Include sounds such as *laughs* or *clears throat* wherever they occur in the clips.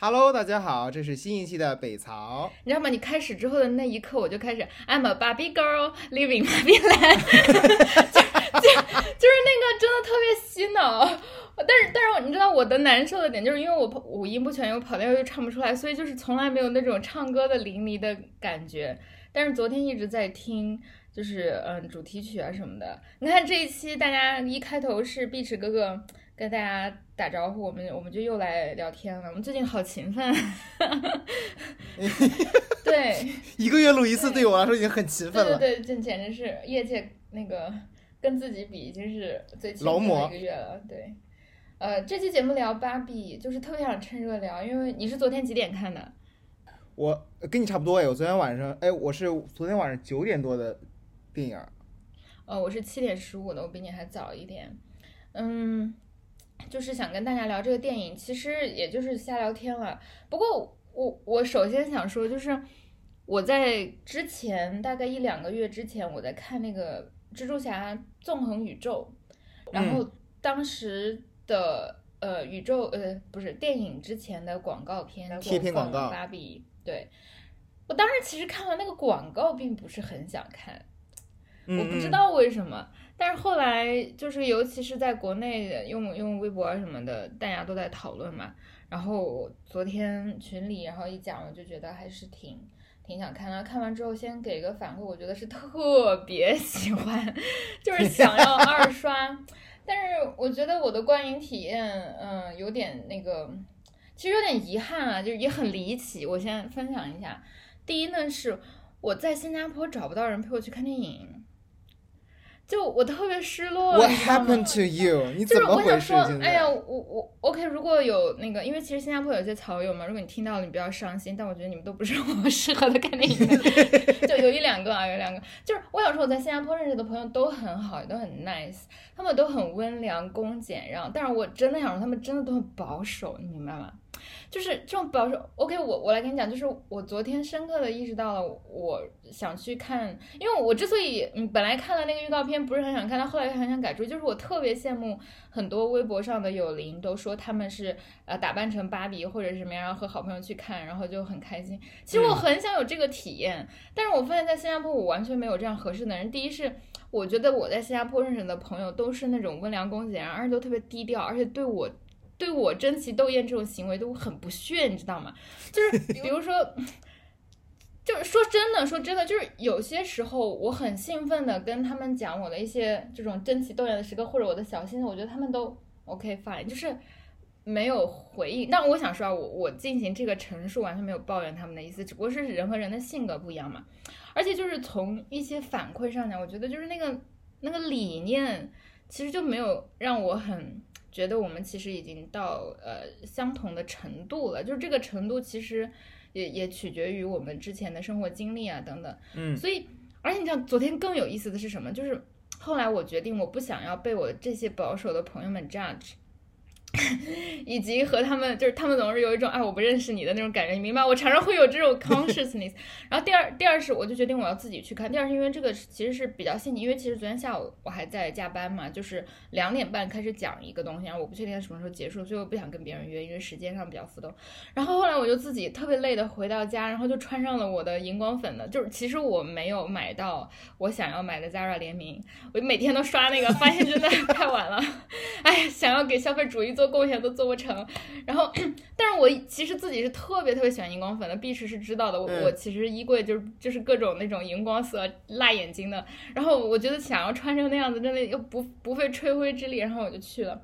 Hello，大家好，这是新一期的北曹。你知道吗？你开始之后的那一刻，我就开始 I'm a Barbie girl living Barbie land，*laughs* 就就就是那个真的特别洗脑。但是但是你知道我的难受的点，就是因为我五音不全，又跑调又唱不出来，所以就是从来没有那种唱歌的淋漓的感觉。但是昨天一直在听，就是嗯主题曲啊什么的。你看这一期大家一开头是碧池哥哥。跟大家打招呼，我们我们就又来聊天了。我们最近好勤奋，*laughs* 对，*laughs* 一个月录一次，对我来说已经很勤奋了。对对对，这简直是业界那个跟自己比已经是最勤奋的一个月了。对，呃，这期节目聊芭比，就是特别想趁热聊，因为你是昨天几点看的？我跟你差不多哎，我昨天晚上哎，我是昨天晚上九点多的电影。呃，我是七点十五的，我比你还早一点。嗯。就是想跟大家聊这个电影，其实也就是瞎聊天了。不过我我首先想说，就是我在之前大概一两个月之前，我在看那个蜘蛛侠纵横宇宙，然后当时的呃宇宙呃不是电影之前的广告片贴片广告芭比，对我当时其实看完那个广告，并不是很想看，我不知道为什么。但是后来就是，尤其是在国内用用微博什么的，大家都在讨论嘛。然后昨天群里然后一讲，我就觉得还是挺挺想看的。看完之后先给个反馈，我觉得是特别喜欢，就是想要二刷。但是我觉得我的观影体验，嗯，有点那个，其实有点遗憾啊，就是也很离奇。我先分享一下，第一呢是我在新加坡找不到人陪我去看电影。就我特别失落，What happened to you？你怎么回事？哎呀，我我 OK，如果有那个，因为其实新加坡有些草友嘛，如果你听到了，你不要伤心。但我觉得你们都不是我适合的看电影，*laughs* 就有一两个啊，有两个。就是我想说，我在新加坡认识的朋友都很好，都很 nice，他们都很温良恭俭让。但是我真的想说，他们真的都很保守，你明白吗？就是这种表示，OK，我我来跟你讲，就是我昨天深刻的意识到了，我想去看，因为我之所以嗯本来看了那个预告片不是很想看，但后来很想改追，就是我特别羡慕很多微博上的友邻都说他们是呃打扮成芭比或者什么样，然后和好朋友去看，然后就很开心。其实我很想有这个体验，但是我发现在新加坡我完全没有这样合适的人。第一是我觉得我在新加坡认识的朋友都是那种温良恭俭让，而且都特别低调，而且对我。对我争奇斗艳这种行为都很不屑，你知道吗？就是 *laughs* 比如说，就是说真的，说真的，就是有些时候我很兴奋的跟他们讲我的一些这种争奇斗艳的时刻，或者我的小心思，我觉得他们都 OK fine，就是没有回应。但我想说啊，我我进行这个陈述完全没有抱怨他们的意思，只不过是人和人的性格不一样嘛。而且就是从一些反馈上讲，我觉得就是那个那个理念，其实就没有让我很。觉得我们其实已经到呃相同的程度了，就是这个程度其实也也取决于我们之前的生活经历啊等等。嗯，所以而且你知道昨天更有意思的是什么？就是后来我决定我不想要被我这些保守的朋友们 judge。*laughs* 以及和他们，就是他们总是有一种哎我不认识你的那种感觉，你明白？我常常会有这种 consciousness。然后第二，第二是我就决定我要自己去看。第二是因为这个其实是比较细腻，因为其实昨天下午我还在加班嘛，就是两点半开始讲一个东西，然后我不确定什么时候结束，所以我不想跟别人约，因为时间上比较浮动。然后后来我就自己特别累的回到家，然后就穿上了我的荧光粉的，就是其实我没有买到我想要买的 Zara 联名，我每天都刷那个，发现真的太晚了。*laughs* 哎，想要给消费主义做贡献都做不成，然后，*clears throat* 但是我其实自己是特别特别喜欢荧光粉的，碧池是知道的。我我其实衣柜就是就是各种那种荧光色辣眼睛的，然后我觉得想要穿成那样子，真的又不不费吹灰之力，然后我就去了。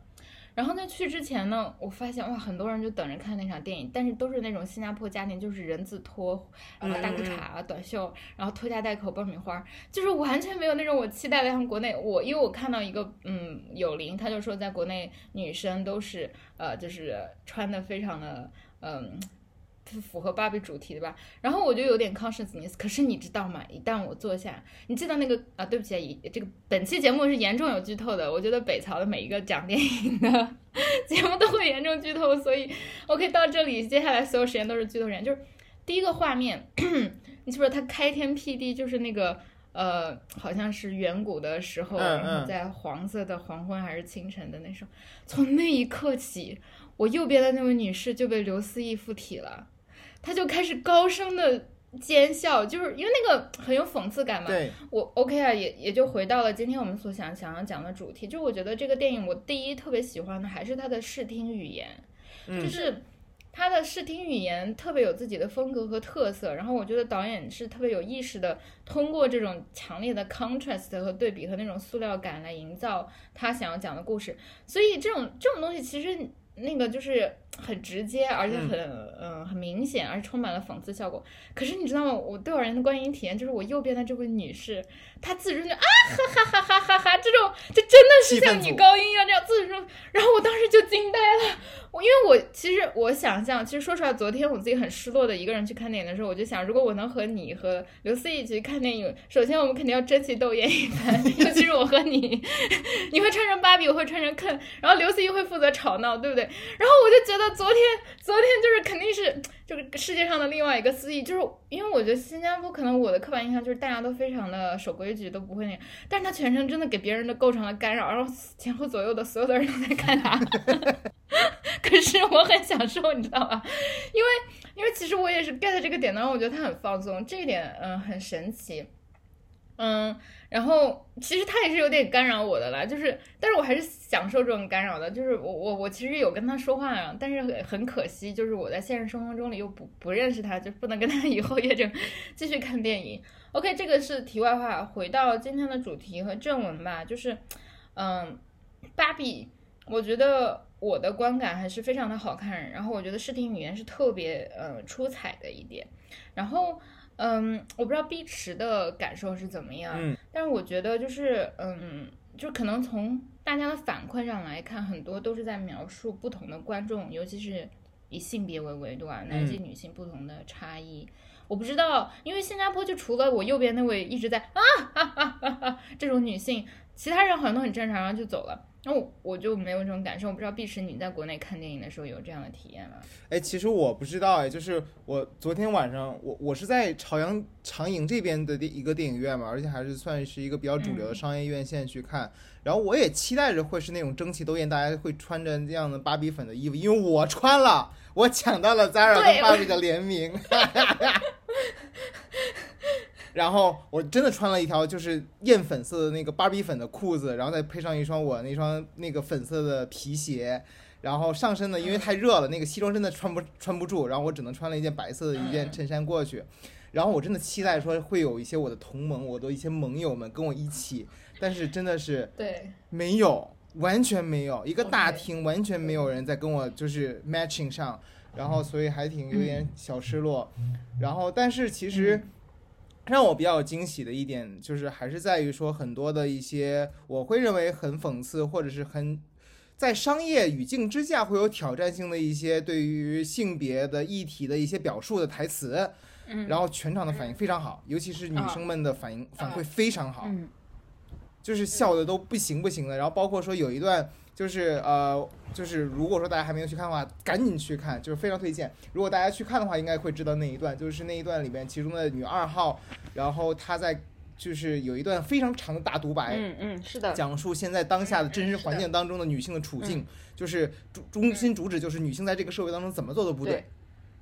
然后在去之前呢，我发现哇，很多人就等着看那场电影，但是都是那种新加坡家庭，就是人字拖，然后大裤衩啊、短袖，然后拖家带口爆米花，就是完全没有那种我期待的像国内。我因为我看到一个嗯有灵，他就说在国内女生都是呃就是穿的非常的嗯。符合芭比主题的吧，然后我就有点 consciousness。可是你知道吗？一旦我坐下，你记得那个啊？对不起啊，这个本期节目是严重有剧透的。我觉得北曹的每一个讲电影的 *laughs* 节目都会严重剧透，所以 OK 到这里，接下来所有时间都是剧透时间。就是第一个画面，*clears throat* 你记不是他开天辟地就是那个呃，好像是远古的时候，然后在黄色的黄昏还是清晨的那时候，从那一刻起。我右边的那位女士就被刘思义附体了，她就开始高声的尖笑，就是因为那个很有讽刺感嘛。对，我 OK 啊，也也就回到了今天我们所想想要讲的主题，就我觉得这个电影我第一特别喜欢的还是它的视听语言，嗯。就是它的视听语言特别有自己的风格和特色，然后我觉得导演是特别有意识的，通过这种强烈的 contrast 和对比和那种塑料感来营造他想要讲的故事，所以这种这种东西其实那个就是很直接，而且很嗯、很明显，而且充满了讽刺效果。可是你知道吗？我对我而言的观影体验就是我右边的这位女士，她自尊就啊哈哈哈哈哈哈，这种就真的是像女高音一样这样自尊，然后我当时就惊呆了。我因为我其实我想象，其实说出来，昨天我自己很失落的一个人去看电影的时候，我就想，如果我能和你和刘思一起去看电影，首先我们肯定要争奇斗艳一番，*laughs* 尤其是我和你，*laughs* 你会穿成芭比，我会穿成肯，然后刘思怡会负责吵闹，对不对？然后我就觉得昨天昨天就是肯定是就是世界上的另外一个思义，就是因为我觉得新加坡可能我的刻板印象就是大家都非常的守规矩，都不会那样，但是他全程真的给别人的构成了干扰，然后前后左右的所有的人都在看他。*laughs* 可是我很享受，你知道吧？因为因为其实我也是 get 这个点的，然后我觉得他很放松，这一点嗯很神奇，嗯，然后其实他也是有点干扰我的啦，就是但是我还是享受这种干扰的，就是我我我其实有跟他说话呀，但是很很可惜，就是我在现实生活中里又不不认识他，就不能跟他 *laughs* 以后约着继续看电影。OK，这个是题外话，回到今天的主题和正文吧，就是嗯，芭比，我觉得。我的观感还是非常的好看，然后我觉得视听语言是特别呃出彩的一点，然后嗯，我不知道碧池的感受是怎么样，嗯，但是我觉得就是嗯，就可能从大家的反馈上来看，很多都是在描述不同的观众，尤其是以性别为维度啊，男性女性不同的差异。我不知道，因为新加坡就除了我右边那位一直在啊哈哈哈哈这种女性，其他人好像都很正常，然后就走了。那我我就没有这种感受，我不知道碧池你在国内看电影的时候有这样的体验吗？哎，其实我不知道哎，就是我昨天晚上我我是在朝阳长影这边的一个电影院嘛，而且还是算是一个比较主流的商业院线去看，然后我也期待着会是那种争奇斗艳，大家会穿着这样的芭比粉的衣服，因为我穿了，我抢到了 Zara 跟芭比的联名。*laughs* 然后我真的穿了一条就是艳粉色的那个芭比粉的裤子，然后再配上一双我那双那个粉色的皮鞋，然后上身呢，因为太热了，那个西装真的穿不穿不住，然后我只能穿了一件白色的一件衬衫过去。然后我真的期待说会有一些我的同盟，我的一些盟友们跟我一起，但是真的是对没有，完全没有，一个大厅完全没有人在跟我就是 matching 上，然后所以还挺有点小失落。然后但是其实。让我比较惊喜的一点，就是还是在于说很多的一些我会认为很讽刺或者是很在商业语境之下会有挑战性的一些对于性别的议题的一些表述的台词，嗯，然后全场的反应非常好，尤其是女生们的反应反馈非常好，嗯，就是笑的都不行不行的。然后包括说有一段。就是呃，就是如果说大家还没有去看的话，赶紧去看，就是非常推荐。如果大家去看的话，应该会知道那一段，就是那一段里面其中的女二号，然后她在就是有一段非常长的大独白，嗯嗯，是的，讲述现在当下的真实环境当中的女性的处境，就是中中心主旨就是女性在这个社会当中怎么做都不对，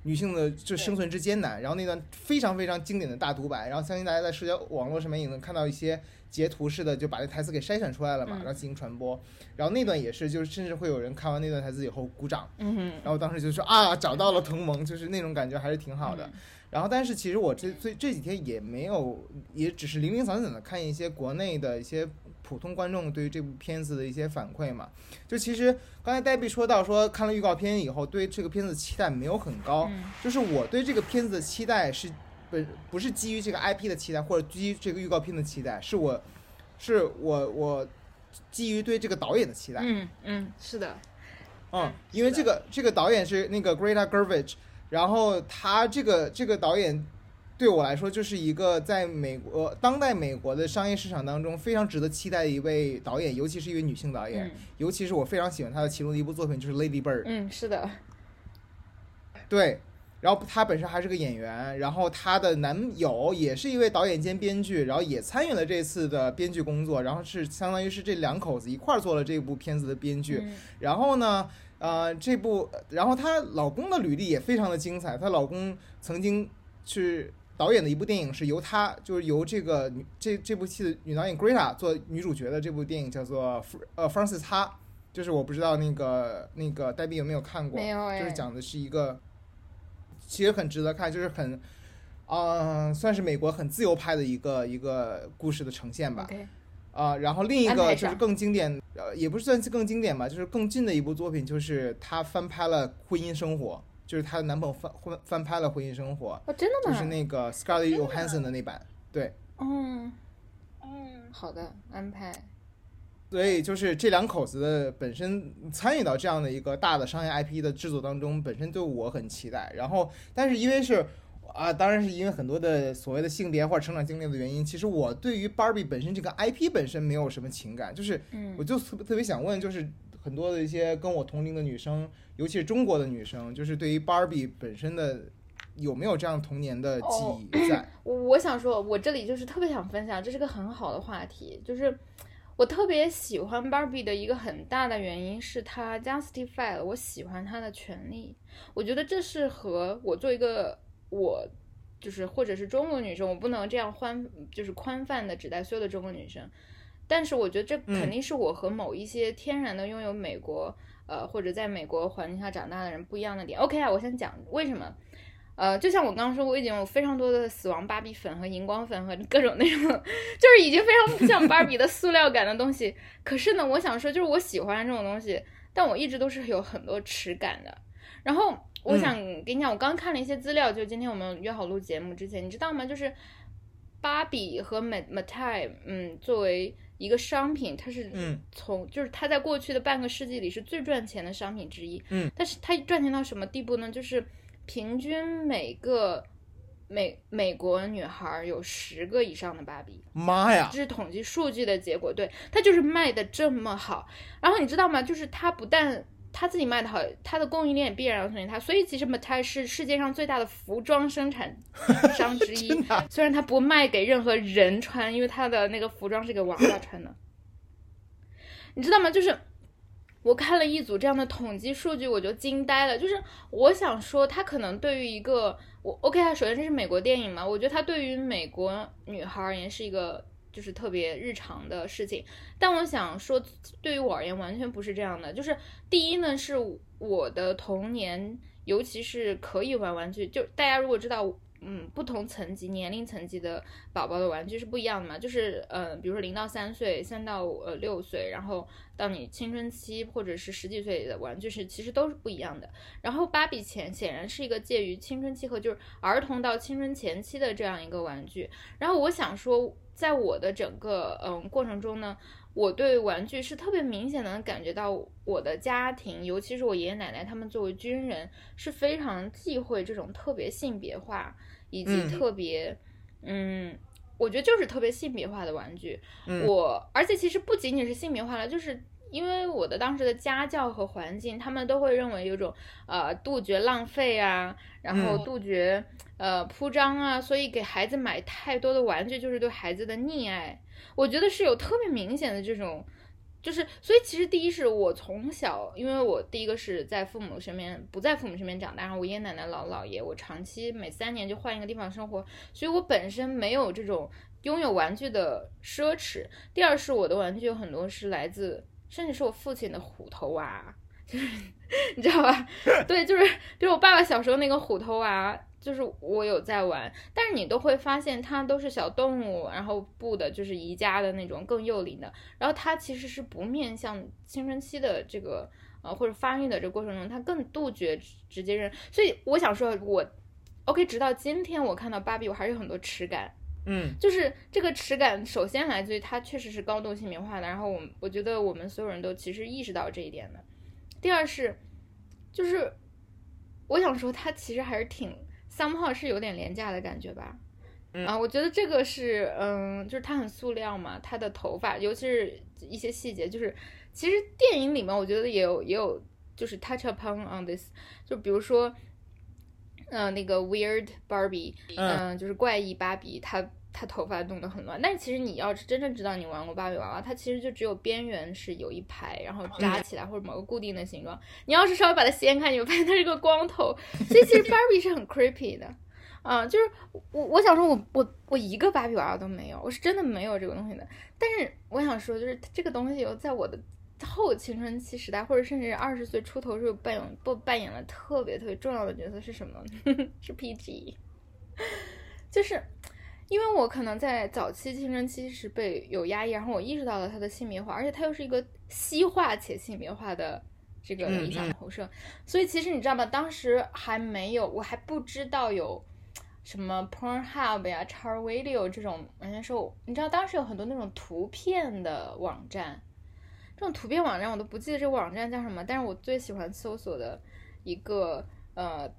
女性的就生存之艰难。然后那段非常非常经典的大独白，然后相信大家在社交网络上面也能看到一些。截图式的就把这台词给筛选出来了嘛，然后进行传播。然后那段也是，就是甚至会有人看完那段台词以后鼓掌。嗯。然后当时就说啊，找到了同盟，就是那种感觉还是挺好的。然后，但是其实我这最这几天也没有，也只是零零散散的看一些国内的一些普通观众对于这部片子的一些反馈嘛。就其实刚才黛比说到说看了预告片以后，对这个片子期待没有很高。就是我对这个片子的期待是。不不是基于这个 IP 的期待，或者基于这个预告片的期待，是我，是我我基于对这个导演的期待。嗯嗯，是的。嗯，因为这个这个导演是那个 Greta Gerwig，然后他这个这个导演对我来说就是一个在美国当代美国的商业市场当中非常值得期待的一位导演，尤其是一位女性导演，尤其是我非常喜欢她的其中的一部作品就是 Lady Bird。嗯，是的。对。然后她本身还是个演员，然后她的男友也是一位导演兼编剧，然后也参与了这次的编剧工作，然后是相当于是这两口子一块儿做了这部片子的编剧。然后呢，呃，这部，然后她老公的履历也非常的精彩。她老公曾经是导演的一部电影，是由她，就是由这个女这这部戏的女导演 Greta 做女主角的这部电影叫做呃 Francis 哈，就是我不知道那个那个黛比有没有看过，没有哎就是讲的是一个，其实很值得看，就是很，啊、算是美国很自由派的一个一个故事的呈现吧。啊、然后另一个就是更经典，呃，也不是算是更经典吧，就是更近的一部作品，就是他翻拍了《婚姻生活》，就是她的男朋友翻翻翻拍了《婚姻生活哦，真》，的吗？就是那个 Scarlett Johansson 的那版，对，嗯嗯，好的安排。所以就是这两口子的本身参与到这样的一个大的商业 IP 的制作当中，本身对我很期待。然后，但是因为是啊，当然是因为很多的所谓的性别或者成长经历的原因，其实我对于 Barbie 本身这个 IP 本身没有什么情感，就是嗯我就特别特别想问，就是很多的一些跟我同龄的女生，尤其是中国的女生，就是对于 Barbie 本身的有没有这样童年的记忆在？我我想说，*coughs* 我这里就是特别想分享，这是个很好的话题，就是我特别喜欢 Barbie 的一个很大的原因是它 justify 了我喜欢它的权利。我觉得这是和我做一个我就是或者是中国女生，我不能这样宽就是宽泛的指代所有的中国女生。但是我觉得这肯定是我和某一些天然的拥有美国、呃或者在美国环境下长大的人不一样的点。OK 啊，我先讲为什么。呃，就像我刚刚说，我已经有非常多的死亡芭比粉和荧光粉和各种那种，*laughs* 就是已经非常像芭比的塑料感的东西。可是呢，我想说，就是我喜欢这种东西，但我一直都是有很多耻感的。然后我想跟你讲，我刚看了一些资料，就今天我们约好录节目之前，你知道吗？就是芭比和美 Mattel，嗯，作为一个商品，它是嗯从就是它在过去的半个世纪里是最赚钱的商品之一。嗯，但是它赚钱到什么地步呢？就是平均每个美美国女孩有十个以上的芭比。妈呀！这是统计数据的结果，对，它就是卖的这么好。然后你知道吗？就是它不但它自己卖的好，他的供应链必然要顺应它。所以其实 Mattel 是世界上最大的服装生产 *laughs* 商之一。虽然他不卖给任何人穿，因为他的那个服装是给娃娃穿的。你知道吗？就是我看了一组这样的统计数据，我就惊呆了。就是我想说，他可能对于一个我 OK 啊，首先这是美国电影嘛，我觉得他对于美国女孩而言是一个就是特别日常的事情。但我想说，对于我而言完全不是这样的。就是第一呢，是我的童年，尤其是可以玩玩具，就大家如果知道。嗯，不同层级、年龄层级的宝宝的玩具是不一样的嘛？就是呃，比如说零到三岁、三到呃六岁，然后到你青春期或者是十几岁的玩具是其实都是不一样的。然后芭比显显然是一个介于青春期和就是儿童到青春前期的这样一个玩具。然后我想说，在我的整个嗯过程中呢，我对玩具是特别明显的感觉到我的家庭，尤其是我爷爷奶奶他们作为军人是非常忌讳这种特别性别化以及嗯特别嗯。我觉得就是特别性别化的玩具，嗯我而且其实不仅仅是性别化了，就是因为我的当时的家教和环境，他们都会认为有种呃杜绝浪费啊，然后嗯杜绝、呃铺张啊，所以给孩子买太多的玩具就是对孩子的溺爱。我觉得是有特别明显的这种，就是所以其实第一是我从小，因为我第一个是在父母身边，不在父母身边长大，然后我爷爷奶奶、姥姥姥爷，我长期每三年就换一个地方生活，所以我本身没有这种拥有玩具的奢侈。第二是我的玩具有很多是来自，甚至是我父亲的虎头娃，就是你知道吧？*laughs* 对，就是比如我爸爸小时候那个虎头娃，就是我有在玩，但是你都会发现它都是小动物，然后布的就是宜家的那种更幼龄的，然后它其实是不面向青春期的这个呃或者发育的这个过程中，它更杜绝直接认。所以我想说，我 OK，直到今天我看到芭比，我还是有很多耻感。嗯就是这个耻感，首先来自于它确实是高度性别化的，然后我们我觉得我们所有人都其实意识到这一点的。第二是，就是我想说，它其实还是挺 somehow 是有点廉价的感觉吧。嗯啊，我觉得这个是，嗯，就是它很塑料嘛，它的头发，尤其是一些细节，就是其实电影里面我觉得也有也有，就是 touch upon on this，就比如说，呃，那个 weird Barbie，嗯嗯、就是怪异芭比，她她头发弄得很乱。但是其实你要是真正知道你玩过芭比娃娃，它其实就只有边缘是有一排，然后扎起来或者某个固定的形状。你要是稍微把它掀开，你会发现它是个光头。所以其实 Barbie 是很 creepy 的。啊，就是我我想说，我我我一个芭比娃娃都没有，我是真的没有这个东西的。但是我想说，就是这个东西有在我的后青春期时代，或者甚至二十岁出头时候扮演不扮演了特别特别重要的角色是什么？*laughs* 是 PG，*laughs* 就是因为我可能在早期青春期是被有压抑，然后我意识到了它的性别化，而且它又是一个西化且性别化的这个理想投射，所以其实你知道吧，当时还没有，我还不知道有。什么 Pornhub 呀、Char Video 这种，人家说，你知道当时有很多那种图片的网站，这种图片网站我都不记得这个网站叫什么，但是我最喜欢搜索的一个呃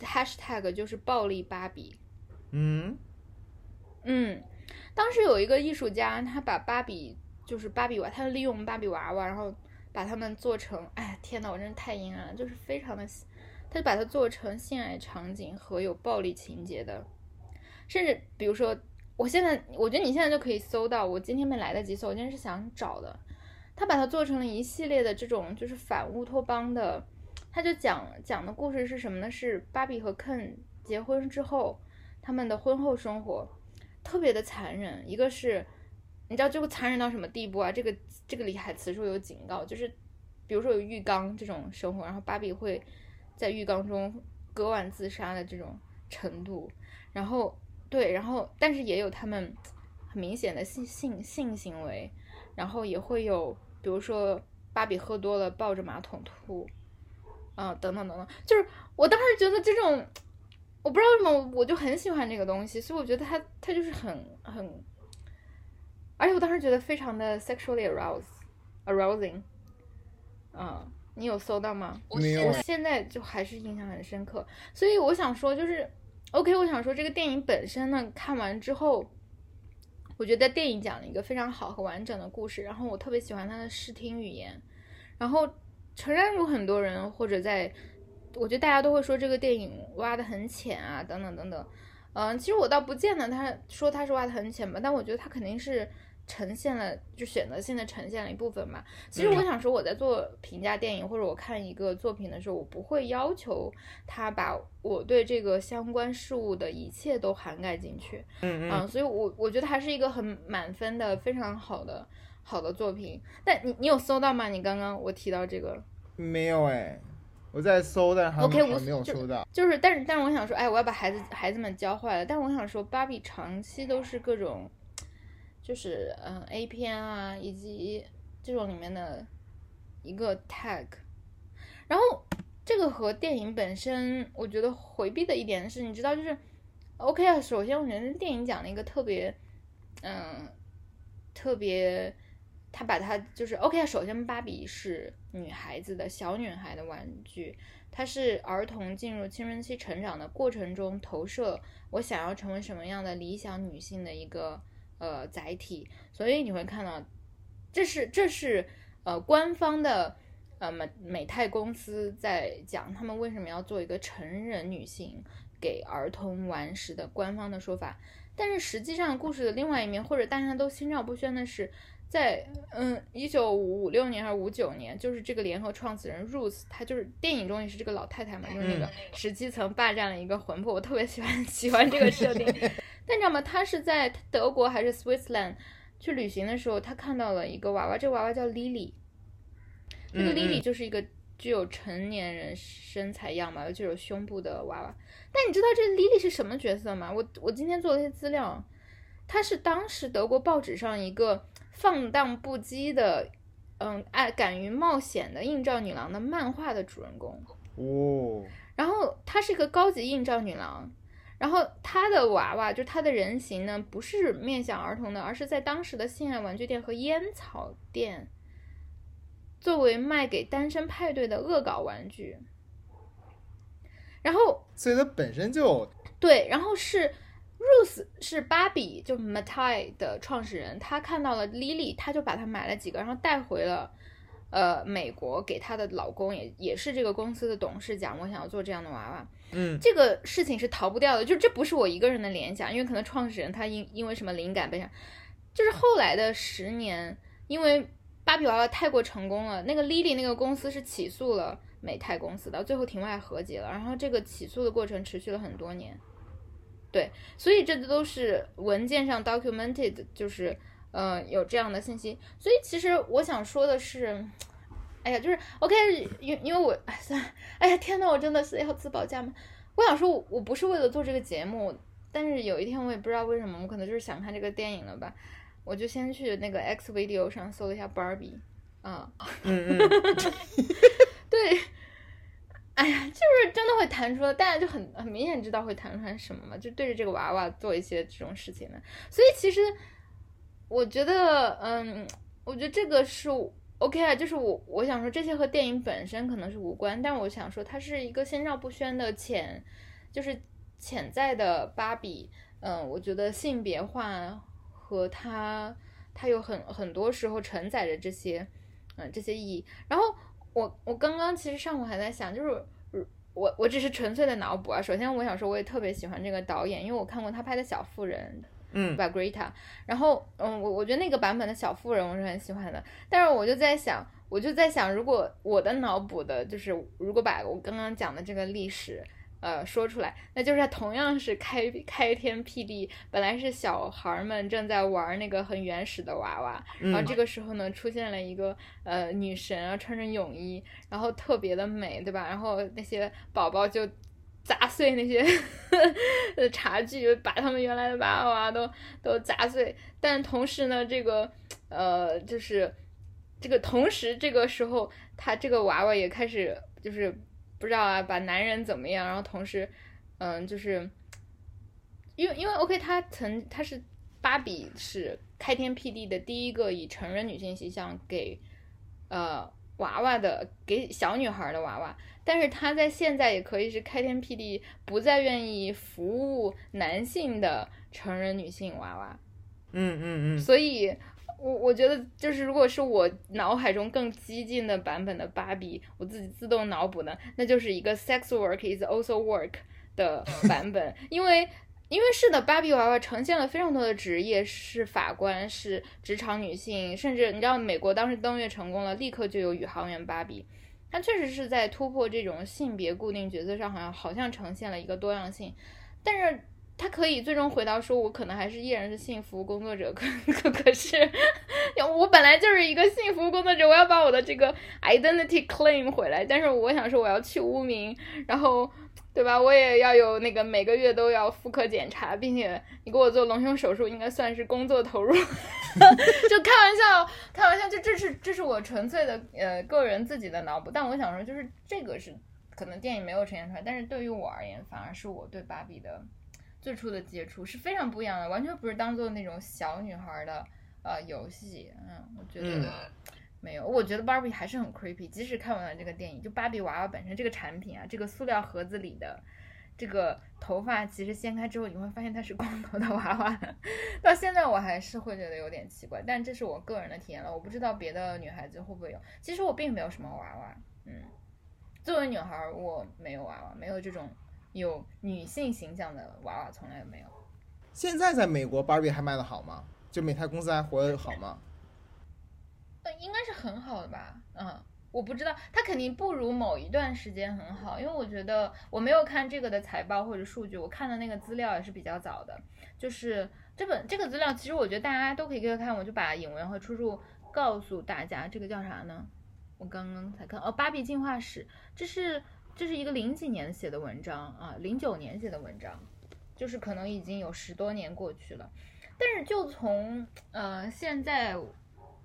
Hashtag 就是暴力芭比。嗯嗯，当时有一个艺术家，他把芭比就是芭比娃，他利用芭比娃娃，然后把它们做成，哎天呐，我真是太阴暗了，就是非常的。他就把它做成性爱场景和有暴力情节的，甚至比如说，我现在我觉得你现在就可以搜到，我今天没来得及搜，我今天是想找的。他把它做成了一系列的这种就是反乌托邦的，他就讲讲的故事是什么呢？是芭比和肯结婚之后，他们的婚后生活特别的残忍。一个是，你知道这个残忍到什么地步啊？这个这个里海词书有警告，就是比如说有浴缸这种生活，然后芭比会。在浴缸中割腕自杀的这种程度，然后对，然后但是也有他们很明显的性性性行为，然后也会有，比如说芭比喝多了抱着马桶吐，啊，等等等等，就是我当时觉得这种，我不知道为什么我就很喜欢这个东西，所以我觉得它它就是很很，而且我当时觉得非常的 sexually aroused，arousing，嗯。你有搜到吗？没有。我现在就还是印象很深刻，所以我想说，就是 OK，我想说这个电影本身呢，看完之后，我觉得电影讲了一个非常好和完整的故事，然后我特别喜欢它的视听语言，然后诚然有很多人或者在，我觉得大家都会说这个电影挖的很浅啊，等等等等，嗯，其实我倒不见得他说他是挖的很浅吧，但我觉得他肯定是。呈现了就选择性的呈现了一部分嘛。其实我想说，我在做评价电影或者我看一个作品的时候，我不会要求他把我对这个相关事物的一切都涵盖进去。嗯嗯。所以我我觉得还是一个很满分的非常好的好的作品。但你你有搜到吗？你刚刚我提到这个没有哎，我在搜，但是还没有搜到。就是，但是但是我想说，哎，我要把孩子孩子们教坏了。但是我想说，芭比长期都是各种。就是嗯，A 片啊，以及这种里面的一个 tag，然后这个和电影本身，我觉得回避的一点是，你知道，就是 OK 啊。首先，我觉得电影讲了一个特别，嗯，特别，他把它就是 OK 啊。首先，芭比是女孩子的小女孩的玩具，它是儿童进入青春期成长的过程中投射我想要成为什么样的理想女性的一个。呃，载体，所以你会看到，这是这是呃官方的呃美美泰公司在讲他们为什么要做一个成人女性给儿童玩时的官方的说法，但是实际上故事的另外一面，或者大家都心照不宣的是，在嗯一九五六年还是五九年，就是这个联合创始人 Ruth，她就是电影中也是这个老太太嘛，就是那个十七层霸占了一个魂魄，我特别喜欢喜欢这个设定。但你知道吗？他是在德国还是 Switzerland 去旅行的时候，他看到了一个娃娃，这个娃娃叫 Lily。这个 Lily 就是一个具有成年人身材样貌、具有胸部的娃娃。但你知道这 Lily 是什么角色吗？我我今天做了一些资料，她是当时德国报纸上一个放荡不羁的，嗯，爱敢于冒险的映照女郎的漫画的主人公。哦。然后她是一个高级映照女郎。然后他的娃娃，就他的人形呢，不是面向儿童的，而是在当时的性爱玩具店和烟草店，作为卖给单身派对的恶搞玩具。然后，所以它本身就对。然后是 Ruth 是芭比，就 Mattel 的创始人，他看到了 Lily，他就把它买了几个，然后带回了。呃美国给她的老公也也是这个公司的董事讲，我想要做这样的娃娃。嗯，这个事情是逃不掉的，就这不是我一个人的联想，因为可能创始人他因因为什么灵感被上，就是后来的十年，因为芭比娃娃太过成功了，那个 Lily 那个公司是起诉了美泰公司到，最后庭外和解了，然后这个起诉的过程持续了很多年，对，所以这都是文件上 documented，就是呃有这样的信息，所以其实我想说的是。哎呀，就是 OK，因因为我哎算了，哎呀天呐，我真的是要自保价吗？我想说，我我不是为了做这个节目，但是有一天我也不知道为什么，我可能就是想看这个电影了吧，我就先去那个 X Video 上搜了一下 Barbie，啊，嗯嗯，*laughs* 对，哎呀，就是真的会弹出来，大家就很很明显知道会弹出来什么嘛，就对着这个娃娃做一些这种事情的，所以其实我觉得，嗯，我觉得这个是。OK 啊，就是我我想说这些和电影本身可能是无关，但我想说它是一个心照不宣的潜，就是潜在的芭比。嗯，我觉得性别化和它它有很很多时候承载着这些嗯这些意义。然后我我刚刚其实上午还在想，就是我我只是纯粹的脑补啊。首先我想说我也特别喜欢这个导演，因为我看过他拍的小妇人。嗯，把 Greta，然后嗯，我我觉得那个版本的小妇人我是很喜欢的，但是我就在想，我就在想，如果我的脑补的就是，如果把我刚刚讲的这个历史，呃，说出来，那就是同样是开开天辟地，本来是小孩们正在玩那个很原始的娃娃，然后这个时候呢，出现了一个呃女神啊，穿着泳衣，然后特别的美，对吧？然后那些宝宝就。砸碎那些 *laughs* 茶具，把他们原来的娃娃都都砸碎。但同时呢，这个呃，就是这个同时这个时候，他这个娃娃也开始就是不知道啊，把男人怎么样。然后同时，嗯，就是因为因为 OK，他曾他是芭比是开天辟地的第一个以成人女性形象给呃娃娃的给小女孩的娃娃。但是他在现在也可以是开天辟地，不再愿意服务男性的成人女性娃娃。嗯嗯嗯。所以，我我觉得就是如果是我脑海中更激进的版本的芭比，我自己自动脑补的，那就是一个 sex work is also work 的版本。因为，因为是的，芭比娃娃呈现了非常多的职业，是法官，是职场女性，甚至你知道美国当时登月成功了，立刻就有宇航员芭比。他确实是在突破这种性别固定角色上，好像好像呈现了一个多样性，但是他可以最终回到说，我可能还是依然是幸福工作者，可可可是，我本来就是一个幸福工作者，我要把我的这个 identity claim 回来，但是我想说我要去污名，然后。对吧？我也要有那个每个月都要妇科检查，并且你给我做隆胸手术，应该算是工作投入。*laughs* 就开玩笑，开玩笑，就这是这是我纯粹的呃个人自己的脑补。但我想说，就是这个是可能电影没有呈现出来，但是对于我而言，反而是我对芭比的最初的接触是非常不一样的，完全不是当做那种小女孩的呃游戏。嗯，我觉得。没有，我觉得芭比还是很 creepy。即使看完了这个电影，就芭比娃娃本身这个产品啊，这个塑料盒子里的这个头发，其实掀开之后你会发现它是光头的娃娃。*laughs* 到现在我还是会觉得有点奇怪，但这是我个人的体验了。我不知道别的女孩子会不会有。其实我并没有什么娃娃，嗯，作为女孩我没有娃娃，没有这种有女性形象的娃娃，从来没有。现在在美国，芭比还卖的好吗？就美泰公司还活得好吗？应该是很好的吧，嗯，我不知道，它肯定不如某一段时间很好，因为我觉得我没有看这个的财报或者数据，我看的那个资料也是比较早的，就是这本这个资料，其实我觉得大家都可以给看，我就把引文和出处告诉大家，这个叫啥呢？我刚刚才看，哦，芭比进化史，这是这是一个零几年写的文章啊，零九年写的文章，就是可能已经有十多年过去了，但是就从呃现在。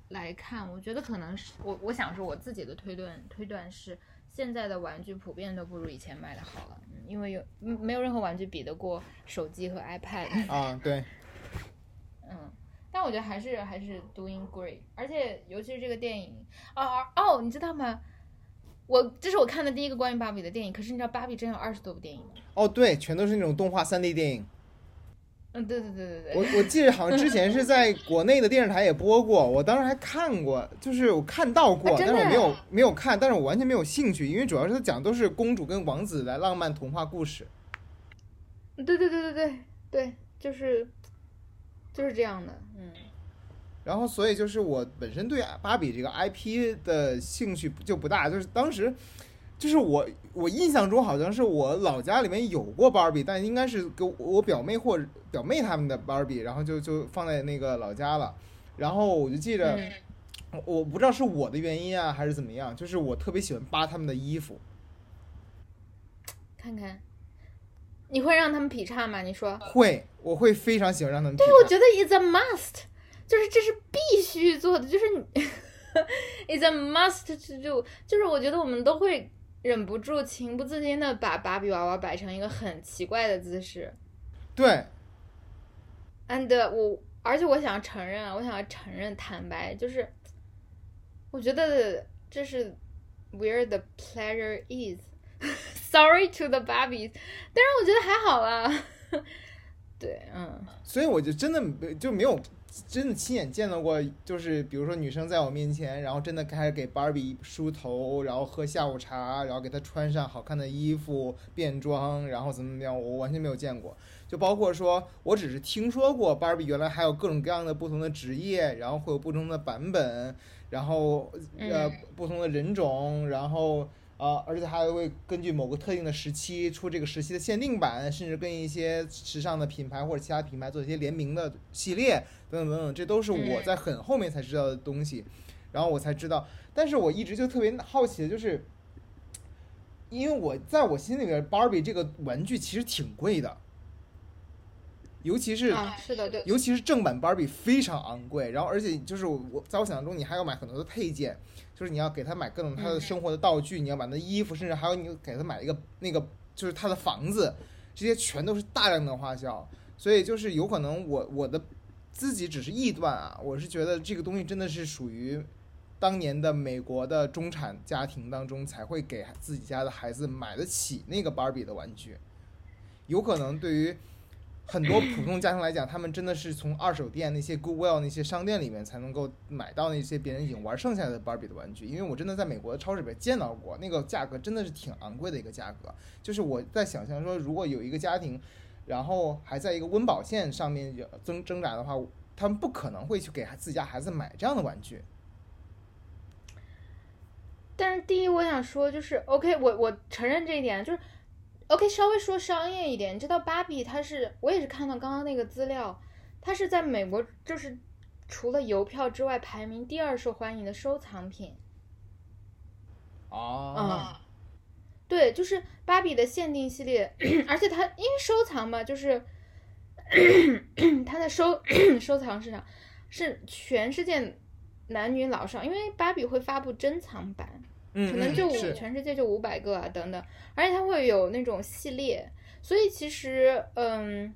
来看，我觉得可能是我我想说我自己的推断推断是，现在的玩具普遍都不如以前卖的好了，因为有没有任何玩具比得过手机和 iPad 啊？对，*laughs* 嗯，但我觉得还是还是 doing great，而且尤其是这个电影哦哦，你知道吗？我这是我看的第一个关于芭比的电影，可是你知道芭比真有二十多部电影吗？哦，对，全都是那种动画三 D 电影。嗯，对对对对对。我我记得好像之前是在国内的电视台也播过，我当时还看过，就是我看到过，但是我没有没有看，但是我完全没有兴趣，因为主要是他讲都是公主跟王子的浪漫童话故事。对对对对对对，就是就是这样的，嗯。然后，所以就是我本身对芭比这个 IP 的兴趣就不大，就是当时，就是我我印象中好像是我老家里面有过芭比，但应该是给我表妹或表妹他们的芭比，然后就就放在那个老家了。然后我就记着，我不知道是我的原因啊，还是怎么样，就是我特别喜欢扒他们的衣服。看看，你会让他们劈叉吗？你说会，我会非常喜欢让他们。对，我觉得 is a must。就是这是必须做的，就是你，*laughs* is a must to do。就是我觉得我们都会忍不住、情不自禁的把芭比娃娃摆成一个很奇怪的姿势。对。And 我，而且我想要承认，我想要承认、坦白，就是我觉得这是 where the pleasure is。*laughs* Sorry to the Barbies，但是我觉得还好啦。*laughs* 对，嗯。所以我就真的就没有。真的亲眼见到过，就是比如说女生在我面前，然后真的开始给芭比梳头，然后喝下午茶，然后给她穿上好看的衣服、变装，然后怎么怎么样，我完全没有见过。就包括说，我只是听说过芭比原来还有各种各样的不同的职业，然后会有不同的版本，然后呃不同的人种，然后。啊，而且还会根据某个特定的时期出这个时期的限定版，甚至跟一些时尚的品牌或者其他品牌做一些联名的系列等等等等，这都是我在很后面才知道的东西，然后我才知道。但是我一直就特别好奇的就是，因为我在我心里边，Barbie 这个玩具其实挺贵的。尤其是，是的，对，尤其是正版芭比非常昂贵，然后而且就是我在我想象中，你还要买很多的配件，就是你要给他买各种他的生活的道具，你要买那衣服，甚至还有你给他买一个那个就是他的房子，这些全都是大量的花销，所以就是有可能我我的自己只是臆断啊，我是觉得这个东西真的是属于当年的美国的中产家庭当中才会给自己家的孩子买得起那个芭比的玩具，有可能对于。很多普通家庭来讲，他们真的是从二手店那些 Goodwill 那些商店里面才能够买到那些别人已经玩剩下的芭比的玩具。因为我真的在美国的超市里面见到过，那个价格真的是挺昂贵的一个价格。就是我在想象说，如果有一个家庭，然后还在一个温饱线上面挣挣扎的话，他们不可能会去给自家孩子买这样的玩具。但是第一，我想说就是，OK，我我承认这一点，就是。OK，稍微说商业一点，你知道芭比它是，我也是看到刚刚那个资料，它是在美国就是除了邮票之外排名第二受欢迎的收藏品。啊。对，就是芭比的限定系列，而且它因为收藏嘛，就是 *coughs* 它的收收藏市场是全世界男女老少，因为芭比会发布珍藏版。可能就全世界就五百个啊，等等，而且它会有那种系列，所以其实，嗯，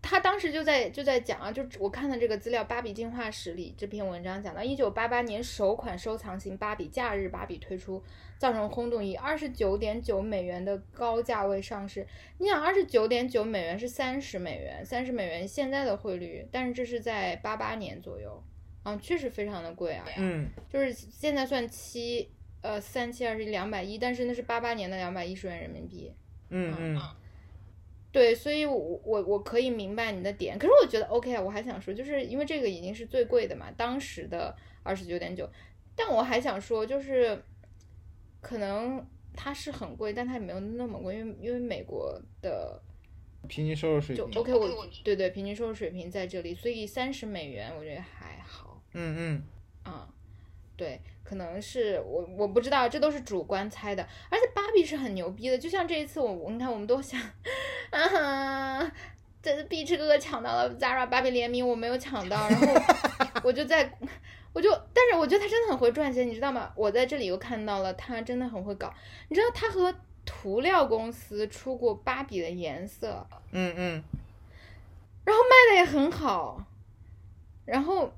他当时就在就在讲啊，就我看的这个资料，《芭比进化史》里这篇文章讲到，一九八八年首款收藏型芭比假日芭比推出，造成轰动，以二十九点九美元的高价位上市。你想，二十九点九美元是三十美元，三十美元现在的汇率，但是这是在八八年左右，啊，确实非常的贵啊，嗯，就是现在算七。呃，三七二十一，两百一，但是那是八八年的两百一十元人民币。嗯嗯，对，所以，我我我可以明白你的点，可是我觉得 OK 啊，我还想说，就是因为这个已经是最贵的嘛，当时的二十九点九，但我还想说，就是可能它是很贵，但它也没有那么贵，因为因为美国的平均收入水平就 OK，我对对，平均收入水平在这里，所以三十美元我觉得还好。嗯嗯，啊，对。可能是我我不知道，这都是主观猜的。而且芭比是很牛逼的，就像这一次我你看，我们都想，*laughs* 啊，这碧池哥哥抢到了 Zara 芭比联名，我没有抢到，然后我 *laughs* 就在，我就，但是我觉得他真的很会赚钱，你知道吗？我在这里又看到了他真的很会搞，你知道他和涂料公司出过芭比的颜色，嗯嗯，然后卖的也很好，然后。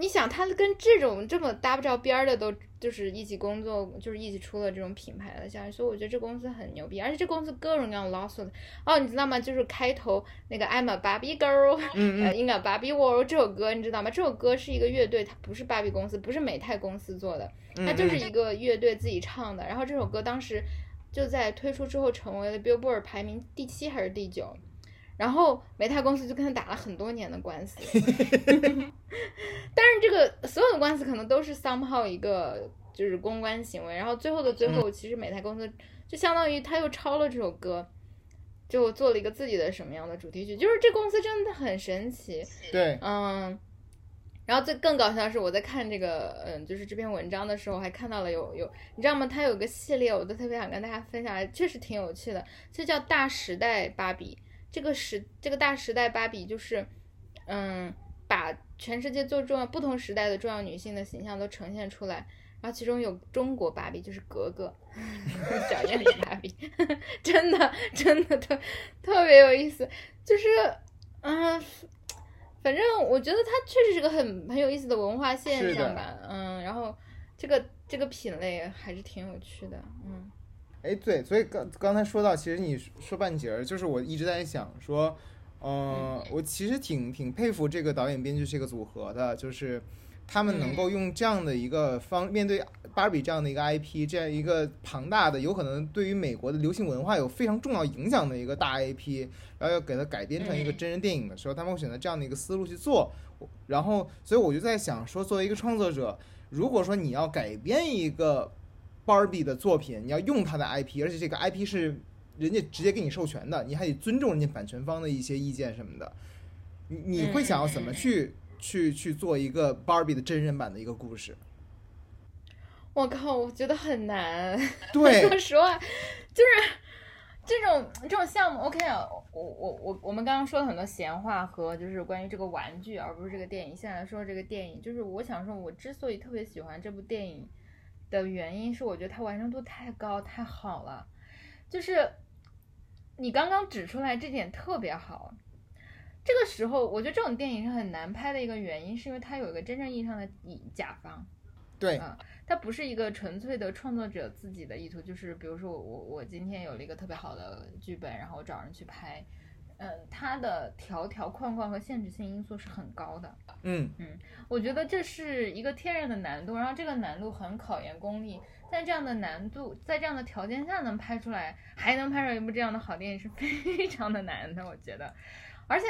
你想，他跟这种这么搭不着边儿的都就是一起工作，就是一起出了这种品牌的像，所以我觉得这公司很牛逼，而且这公司各种各样的 lawsuit。哦，你知道吗？就是开头那个 I'm a Barbie Girl，，In a Barbie World 这首歌，你知道吗？这首歌是一个乐队，它不是芭比公司，不是美泰公司做的，嗯它就是一个乐队自己唱的。然后这首歌当时就在推出之后成为了 Billboard 排名第七还是第九。然后美泰公司就跟他打了很多年的官司，*laughs* 但是这个所有的官司可能都是 somehow 一个就是公关行为，然后最后的最后，其实美泰公司就相当于他又抄了这首歌，就做了一个自己的什么样的主题曲，就是这公司真的很神奇，对，嗯。然后最更搞笑的是，我在看这个，嗯，就是这篇文章的时候，还看到了有有，你知道吗？它有个系列，我都特别想跟大家分享，确实挺有趣的，就叫《大时代芭比》。这个时这个大时代芭比就是，嗯，把全世界最重要不同时代的重要女性的形象都呈现出来。然后其中有中国芭比，就是格格，*laughs* 小燕子芭比，*laughs* 真的真的特特别有意思。就是，嗯，反正我觉得它确实是个很很有意思的文化现象吧。嗯，然后这个这个品类还是挺有趣的。嗯。哎，对，所以刚刚才说到，其实你说半截儿，就是我一直在想说，呃，我其实挺挺佩服这个导演编剧这个组合的，就是他们能够用这样的一个方面对芭比这样的一个 IP，这样一个庞大的，有可能对于美国的流行文化有非常重要影响的一个大 IP，然后要给它改编成一个真人电影的时候，他们会选择这样的一个思路去做。然后，所以我就在想说，作为一个创作者，如果说你要改编一个。Barbie 的作品，你要用它的 IP，而且这个 IP 是人家直接给你授权的，你还得尊重人家版权方的一些意见什么的。你你会想要怎么去去去做一个 Barbie 的真人版的一个故事？我靠，我觉得很难。*laughs* 对，说实话，就是这种这种项目，OK 啊，我我我我们刚刚说了很多闲话和就是关于这个玩具，而不是这个电影。现在说这个电影，就是我想说，我之所以特别喜欢这部电影。的原因是我觉得它完成度太高太好了，就是你刚刚指出来这点特别好。这个时候，我觉得这种电影是很难拍的一个原因，是因为它有一个真正意义上的乙甲方，对啊，它不是一个纯粹的创作者自己的意图，就是比如说我我我今天有了一个特别好的剧本，然后我找人去拍。嗯，它的条条框框和限制性因素是很高的。嗯嗯，我觉得这是一个天然的难度，然后这个难度很考验功力。在这样的难度，在这样的条件下能拍出来，还能拍出一部这样的好电影，是非常的难的。我觉得，而且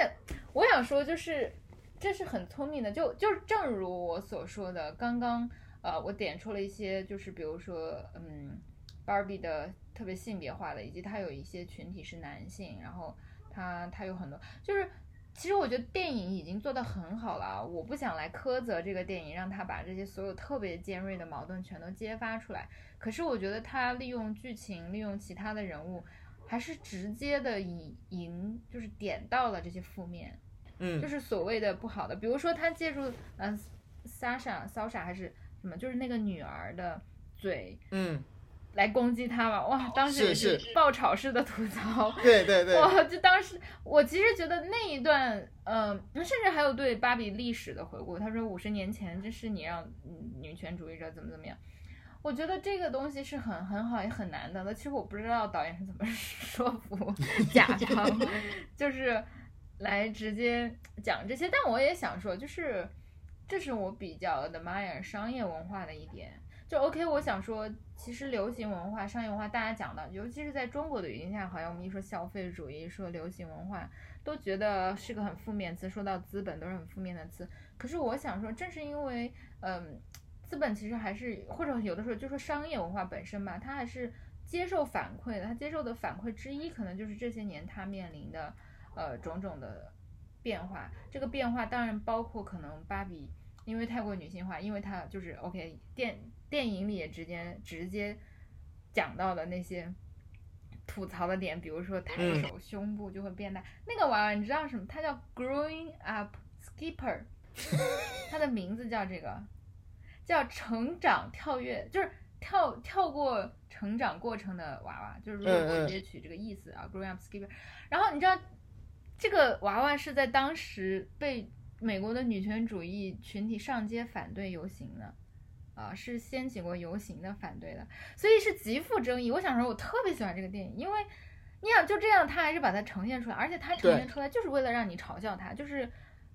我想说，就是这是很聪明的。就就是正如我所说的，刚刚呃，我点出了一些，就是比如说，嗯，Barbie 的特别性别化的，以及它有一些群体是男性，然后。它它有很多，就是其实我觉得电影已经做得很好了，我不想来苛责这个电影，让他把这些所有特别尖锐的矛盾全都揭发出来。可是我觉得他利用剧情，利用其他的人物，还是直接的以赢，就是点到了这些负面，嗯，就是所谓的不好的，比如说他借助嗯，Sasha Sasha 还是什么，就是那个女儿的嘴，嗯。来攻击他嘛？哇，当时也是爆炒式的吐槽。*laughs* 对对对。哇，就当时我其实觉得那一段，嗯，甚至还有对芭比历史的回顾。他说五十年前这是你让女权主义者怎么怎么样。我觉得这个东西是很很好也很难的。那其实我不知道导演是怎么 *laughs* 说服 *laughs* 甲方，就是来直接讲这些。但我也想说，就是这是我比较的 admire 商业文化的一点。就 OK，我想说，其实流行文化、商业文化，大家讲的，尤其是在中国的语境下，好像我们一说消费主义、说流行文化，都觉得是个很负面词。说到资本，都是很负面的词。可是我想说，正是因为，嗯，资本其实还是，或者有的时候就说商业文化本身吧，它还是接受反馈的。它接受的反馈之一，可能就是这些年它面临的，呃，种种的变化。这个变化当然包括可能芭比因为太过女性化，因为它就是 OK 电。电影里也直接直接讲到的那些吐槽的点，比如说抬手胸部就会变大。那个娃娃你知道什么？它叫 Growing Up Skipper，*laughs* 它的名字叫这个，叫成长跳跃，就是跳跳过成长过程的娃娃，就是如果直接取这个意思啊，Growing Up Skipper。然后你知道这个娃娃是在当时被美国的女权主义群体上街反对游行的，啊，是掀起过游行的反对的，所以是极富争议。我想说，我特别喜欢这个电影，因为你想就这样，他还是把它呈现出来，而且他呈现出来就是为了让你嘲笑他，就是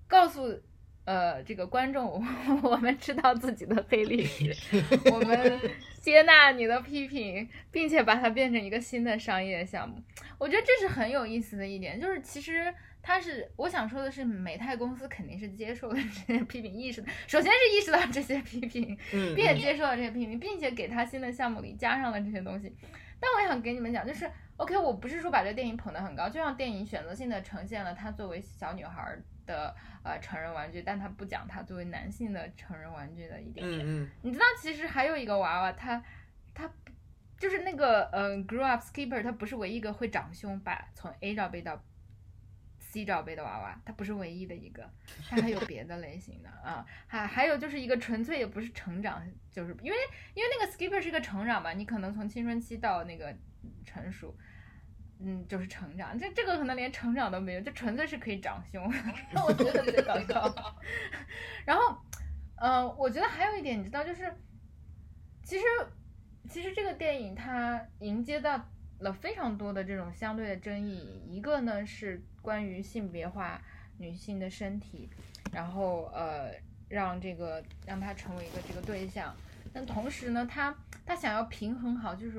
告诉呃这个观众，*laughs* 我们知道自己的黑历史，*laughs* 我们接纳你的批评，并且把它变成一个新的商业项目。我觉得这是很有意思的一点，就是其实。他是我想说的是，美泰公司肯定是接受了这些批评，意识的。首先是意识到这些批评，并且接受了这些批评，并且给他新的项目里加上了这些东西。但我想给你们讲，就是 OK，我不是说把这个电影捧得很高，就像电影选择性的呈现了她作为小女孩的呃成人玩具，但他不讲她作为男性的成人玩具的一点点。你知道，其实还有一个娃娃，他他就是那个嗯，Grow Up Skipper，他不是唯一一个会长胸，把从 A 罩杯到 C 罩杯的娃娃，它不是唯一的一个，它还有别的类型的啊，还还有就是一个纯粹也不是成长，就是因为因为那个 skipper 是一个成长嘛，你可能从青春期到那个成熟，嗯，就是成长，这这个可能连成长都没有，就纯粹是可以长胸，*laughs* 我觉得特别搞笑。然后，嗯，我觉得还有一点，你知道，就是其实其实这个电影它迎接到。了非常多的这种相对的争议，一个呢是关于性别化女性的身体，然后呃让这个让她成为一个这个对象，但同时呢，她她想要平衡好，就是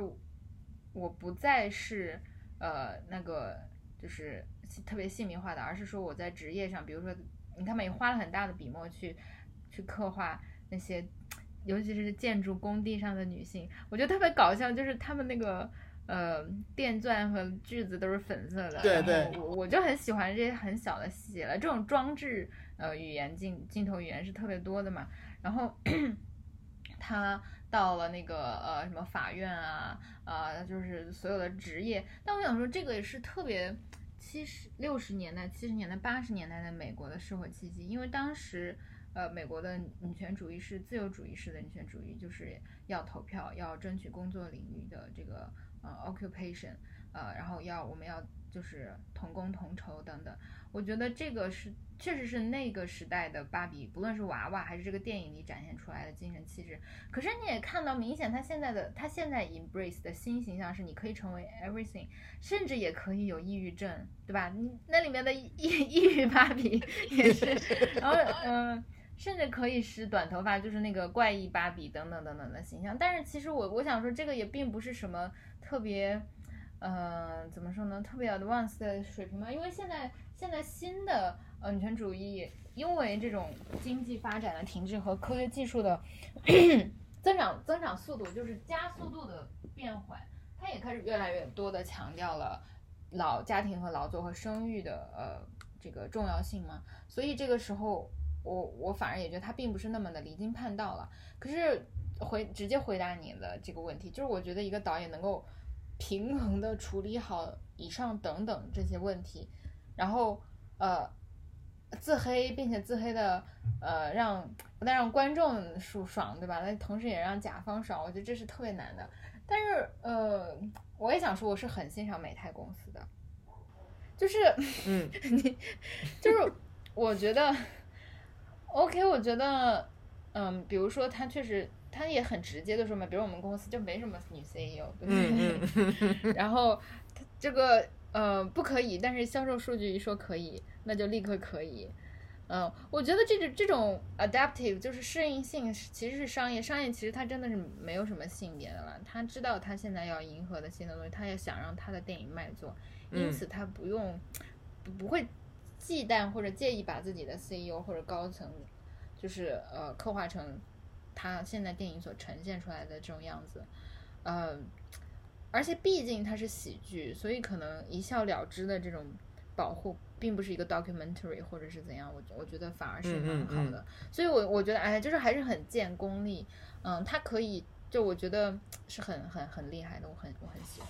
我不再是呃那个就是特别性别化的，而是说我在职业上，比如说你看嘛，也花了很大的笔墨去去刻画那些，尤其是建筑工地上的女性，我觉得特别搞笑，就是他们那个。呃，电钻和锯子都是粉色的，对对，我我就很喜欢这些很小的细节了。这种装置呃语言镜镜头语言是特别多的嘛。然后 *clears throat* 他到了那个呃什么法院啊啊，就是所有的职业。但我想说，这个也是特别七十六十年代、七十年代、八十年代的美国的社会契机，因为当时呃美国的女权主义是自由主义式的女权主义，就是要投票、要争取工作领域的这个。呃，occupation，呃，然后要我们要就是同工同酬等等，我觉得这个是确实是那个时代的芭比，不论是娃娃还是这个电影里展现出来的精神气质。可是你也看到，明显他现在的他现在 embrace 的新形象是，你可以成为 everything，甚至也可以有抑郁症，对吧？你那里面的抑 *laughs* 抑郁芭比也是，然后嗯。甚至可以使短头发，就是那个怪异芭比等等等等的形象。但是其实我我想说，这个也并不是什么特别，呃，怎么说呢？特别 advanced 的水平嘛。因为现在现在新的呃女权主义，因为这种经济发展的停滞和科学技术的 *clears throat* 增长增长速度就是加速度的变缓，它也开始越来越多的强调了老家庭和劳作和生育的呃这个重要性嘛。所以这个时候。我我反而也觉得他并不是那么的离经叛道了。可是回直接回答你的这个问题，就是我觉得一个导演能够平衡的处理好以上等等这些问题，然后呃自黑，并且自黑的呃让不但让观众舒爽，对吧？那同时也让甲方爽，我觉得这是特别难的。但是呃，我也想说，我是很欣赏美泰公司的，就是嗯，*laughs* 你就是我觉得。OK，我觉得，嗯，比如说他确实，他也很直接的说嘛，比如我们公司就没什么女 CEO，对不对？*laughs* 然后这个呃不可以，但是销售数据一说可以，那就立刻可以。嗯，我觉得这种这种 adaptive 就是适应性，其实是商业，商业其实它真的是没有什么性别的了。他知道他现在要迎合的新的东西，他也想让他的电影卖座，因此他不用不不会。忌惮或者介意把自己的 CEO 或者高层，就是呃刻画成他现在电影所呈现出来的这种样子，呃，而且毕竟它是喜剧，所以可能一笑了之的这种保护，并不是一个 documentary 或者是怎样，我我觉得反而是蛮好的。所以，我我觉得哎，就是还是很见功力，嗯，他可以，就我觉得是很很很厉害的，我很我很喜欢。